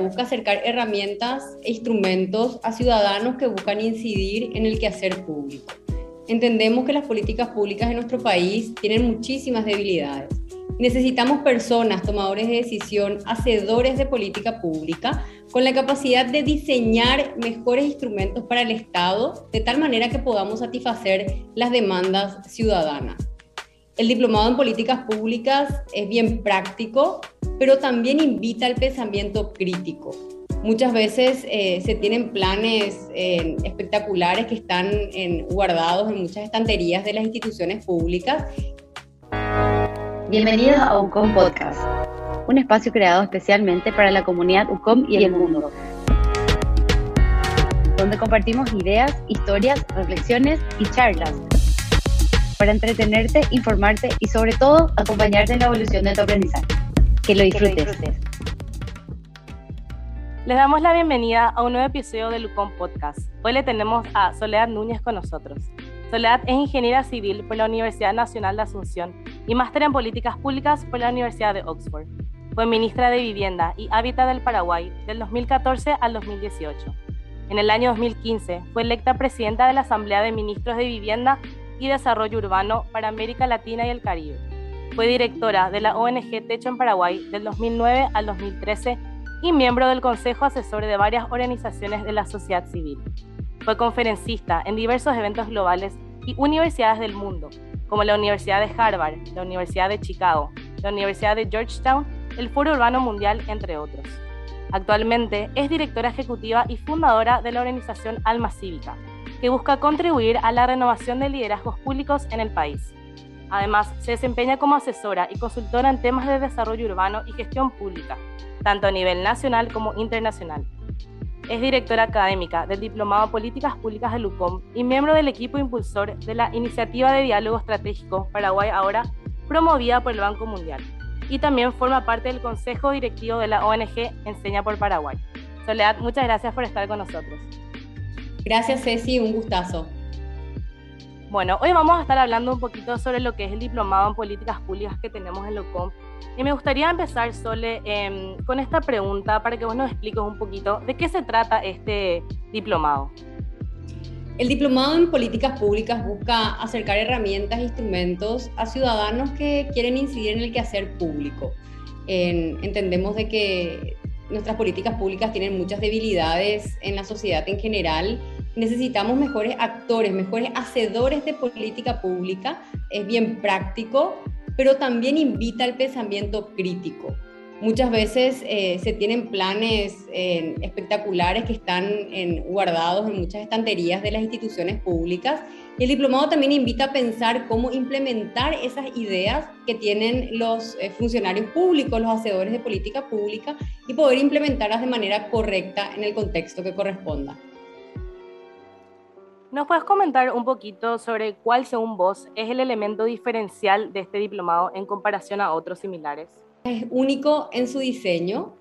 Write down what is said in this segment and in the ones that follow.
Busca acercar herramientas e instrumentos a ciudadanos que buscan incidir en el quehacer público. Entendemos que las políticas públicas en nuestro país tienen muchísimas debilidades. Necesitamos personas, tomadores de decisión, hacedores de política pública, con la capacidad de diseñar mejores instrumentos para el Estado, de tal manera que podamos satisfacer las demandas ciudadanas. El diplomado en políticas públicas es bien práctico, pero también invita al pensamiento crítico. Muchas veces eh, se tienen planes eh, espectaculares que están guardados en muchas estanterías de las instituciones públicas. Bienvenidos a UCOM Podcast, un espacio creado especialmente para la comunidad UCOM y el mundo, donde compartimos ideas, historias, reflexiones y charlas para entretenerte, informarte y sobre todo acompañarte en la evolución de tu aprendizaje. Que lo disfrutes. Les damos la bienvenida a un nuevo episodio de Lucón Podcast. Hoy le tenemos a Soledad Núñez con nosotros. Soledad es ingeniera civil por la Universidad Nacional de Asunción y máster en políticas públicas por la Universidad de Oxford. Fue ministra de Vivienda y Hábitat del Paraguay del 2014 al 2018. En el año 2015 fue electa presidenta de la Asamblea de Ministros de Vivienda y Desarrollo Urbano para América Latina y el Caribe. Fue directora de la ONG Techo en Paraguay del 2009 al 2013 y miembro del Consejo Asesor de varias organizaciones de la sociedad civil. Fue conferencista en diversos eventos globales y universidades del mundo, como la Universidad de Harvard, la Universidad de Chicago, la Universidad de Georgetown, el Foro Urbano Mundial, entre otros. Actualmente es directora ejecutiva y fundadora de la organización Alma Cívica, que busca contribuir a la renovación de liderazgos públicos en el país. Además, se desempeña como asesora y consultora en temas de desarrollo urbano y gestión pública, tanto a nivel nacional como internacional. Es directora académica del Diplomado Políticas Públicas de LUCOM y miembro del equipo impulsor de la Iniciativa de Diálogo Estratégico Paraguay Ahora, promovida por el Banco Mundial. Y también forma parte del Consejo Directivo de la ONG Enseña por Paraguay. Soledad, muchas gracias por estar con nosotros. Gracias, Ceci, un gustazo. Bueno, hoy vamos a estar hablando un poquito sobre lo que es el diplomado en políticas públicas que tenemos en LOCOM. Y me gustaría empezar, Sole, em, con esta pregunta para que vos nos expliques un poquito de qué se trata este diplomado. El diplomado en políticas públicas busca acercar herramientas e instrumentos a ciudadanos que quieren incidir en el quehacer público. entendemos de que nuestras políticas públicas tienen muchas debilidades en la sociedad en general. Necesitamos mejores actores, mejores hacedores de política pública. Es bien práctico, pero también invita al pensamiento crítico. Muchas veces eh, se tienen planes eh, espectaculares que están guardados en muchas estanterías de las instituciones públicas y el diplomado también invita a pensar cómo implementar esas ideas que tienen los eh, funcionarios públicos, los hacedores de política pública y poder implementarlas de manera correcta en el contexto que corresponda. ¿Nos puedes comentar un poquito sobre cuál, según vos, es el elemento diferencial de este diplomado en comparación a otros similares? Es único en su diseño,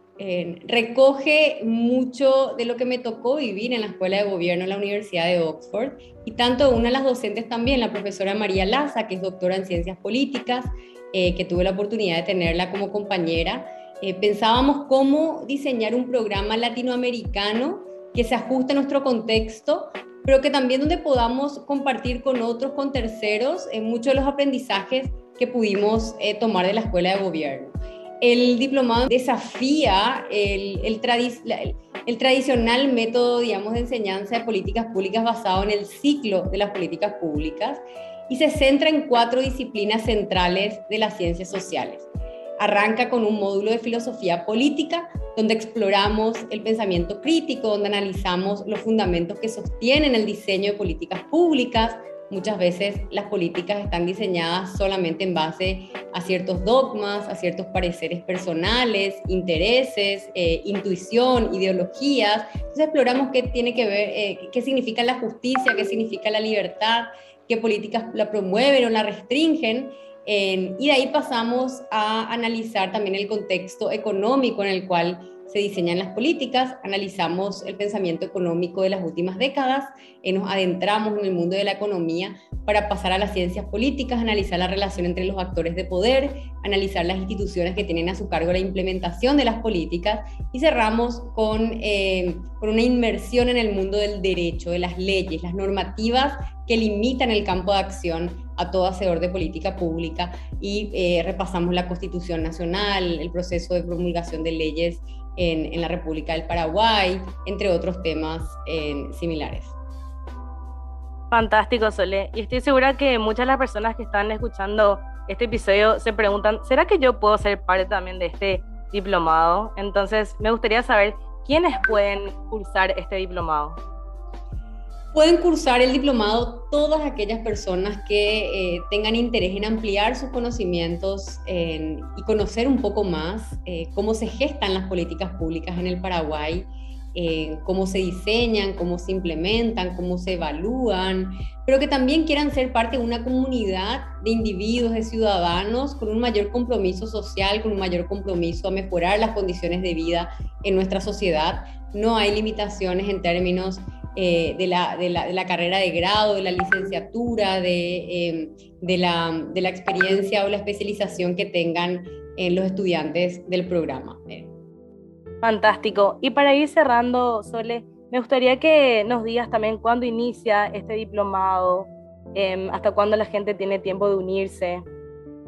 recoge mucho de lo que me tocó vivir en la Escuela de Gobierno en la Universidad de Oxford y tanto una de las docentes también, la profesora María Laza, que es doctora en Ciencias Políticas, eh, que tuve la oportunidad de tenerla como compañera, eh, pensábamos cómo diseñar un programa latinoamericano que se ajuste a nuestro contexto, pero que también donde podamos compartir con otros, con terceros, en muchos de los aprendizajes que pudimos eh, tomar de la Escuela de Gobierno el diplomado desafía el, el, tradicional método, digamos, de enseñanza de políticas públicas basado en el ciclo de las políticas públicas y se centra en cuatro disciplinas centrales de las ciencias sociales. Arranca con un módulo de filosofía política, donde exploramos el pensamiento crítico, donde analizamos los fundamentos que sostienen el diseño de políticas públicas, Muchas veces las políticas están diseñadas solamente en base a ciertos dogmas, a ciertos pareceres personales, intereses, eh, intuición, ideologías. Entonces exploramos qué tiene que ver, eh, qué significa la justicia, qué significa la libertad, qué políticas la promueven o la restringen. Y de ahí pasamos a analizar también el contexto económico en el cual se diseñan las políticas, analizamos el pensamiento económico de las últimas décadas, y nos adentramos en el mundo de la economía para pasar a las ciencias políticas, analizar la relación entre los actores de poder, analizar las instituciones que tienen a su cargo la implementación de las políticas y cerramos con, eh, con una inmersión en el mundo del derecho, de las leyes, las normativas que limitan el campo de acción a todo hacedor de política pública y eh, repasamos la Constitución Nacional, el proceso de promulgación de leyes en, la República del Paraguay, entre otros temas similares. Fantástico, Sole. Y estoy segura que muchas de las personas que están escuchando este episodio se preguntan, ¿será que yo puedo ser parte también de este diplomado? Entonces, me gustaría saber quiénes pueden cursar este diplomado. Pueden cursar el diplomado todas aquellas personas que eh, tengan interés en ampliar sus conocimientos y conocer un poco más eh, cómo se gestan las políticas públicas en el Paraguay, eh, cómo se diseñan, cómo se implementan, cómo se evalúan, pero que también quieran ser parte de una comunidad de individuos, de ciudadanos, con un mayor compromiso social, con un mayor compromiso a mejorar las condiciones de vida en nuestra sociedad. No hay limitaciones en términos eh, de, la, de, la, de, la, carrera de grado, de la licenciatura, de, em, de, la, de la experiencia o la especialización que tengan en los estudiantes del programa. Fantástico. Y para ir cerrando, Sole, me gustaría que nos digas también cuándo inicia este diplomado, em, hasta cuándo la gente tiene tiempo de unirse.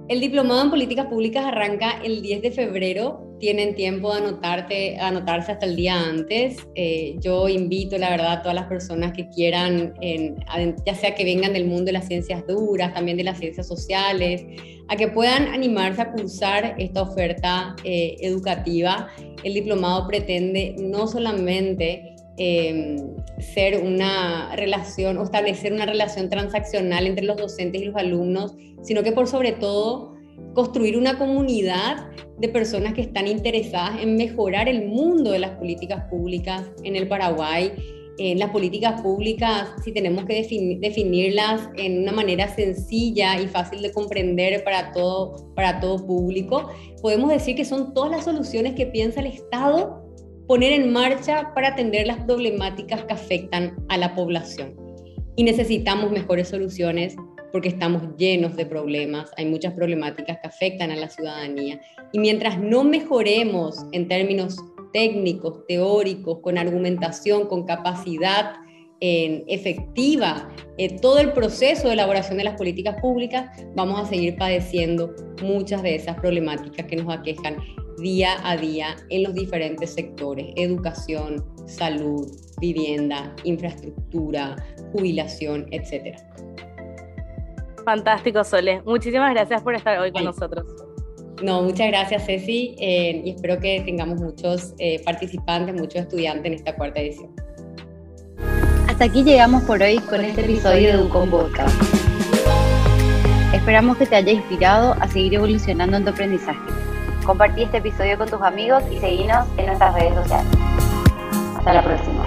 El diplomado en políticas públicas arranca el 10 de febrero. Tienen tiempo de anotarte, anotarse hasta el día antes. Eh, yo invito, la verdad, a todas las personas que quieran, ya sea que vengan del mundo de las ciencias duras, también de las ciencias sociales, a que puedan animarse a cursar esta oferta eh, educativa. El diplomado pretende no solamente Em, ser una relación o establecer una relación transaccional entre los docentes y los alumnos, sino que por sobre todo construir una comunidad de personas que están interesadas en mejorar el mundo de las políticas públicas en el Paraguay. En las políticas públicas, si tenemos que definirlas en una manera sencilla y fácil de comprender para todo, para todo público, podemos decir que son todas las soluciones que piensa el Estado poner en marcha para atender las problemáticas que afectan a la población. Y necesitamos mejores soluciones porque estamos llenos de problemas, hay muchas problemáticas que afectan a la ciudadanía. Y mientras no mejoremos en términos técnicos, teóricos, con argumentación, con capacidad en efectiva eh, todo el proceso de elaboración de las políticas públicas, vamos a seguir padeciendo muchas de esas problemáticas que nos aquejan día a día en los diferentes sectores, educación, salud, vivienda, infraestructura, jubilación, etc. Fantástico, Sole. Muchísimas gracias por estar hoy con nosotros. No, muchas gracias, Ceci, eh, y espero que tengamos muchos eh, participantes, muchos estudiantes en esta cuarta edición. Hasta aquí llegamos por hoy con este episodio de Ducom Podcast. Esperamos que te haya inspirado a seguir evolucionando en tu aprendizaje. Compartí este episodio con tus amigos y seguinos en nuestras redes sociales. Hasta la próxima.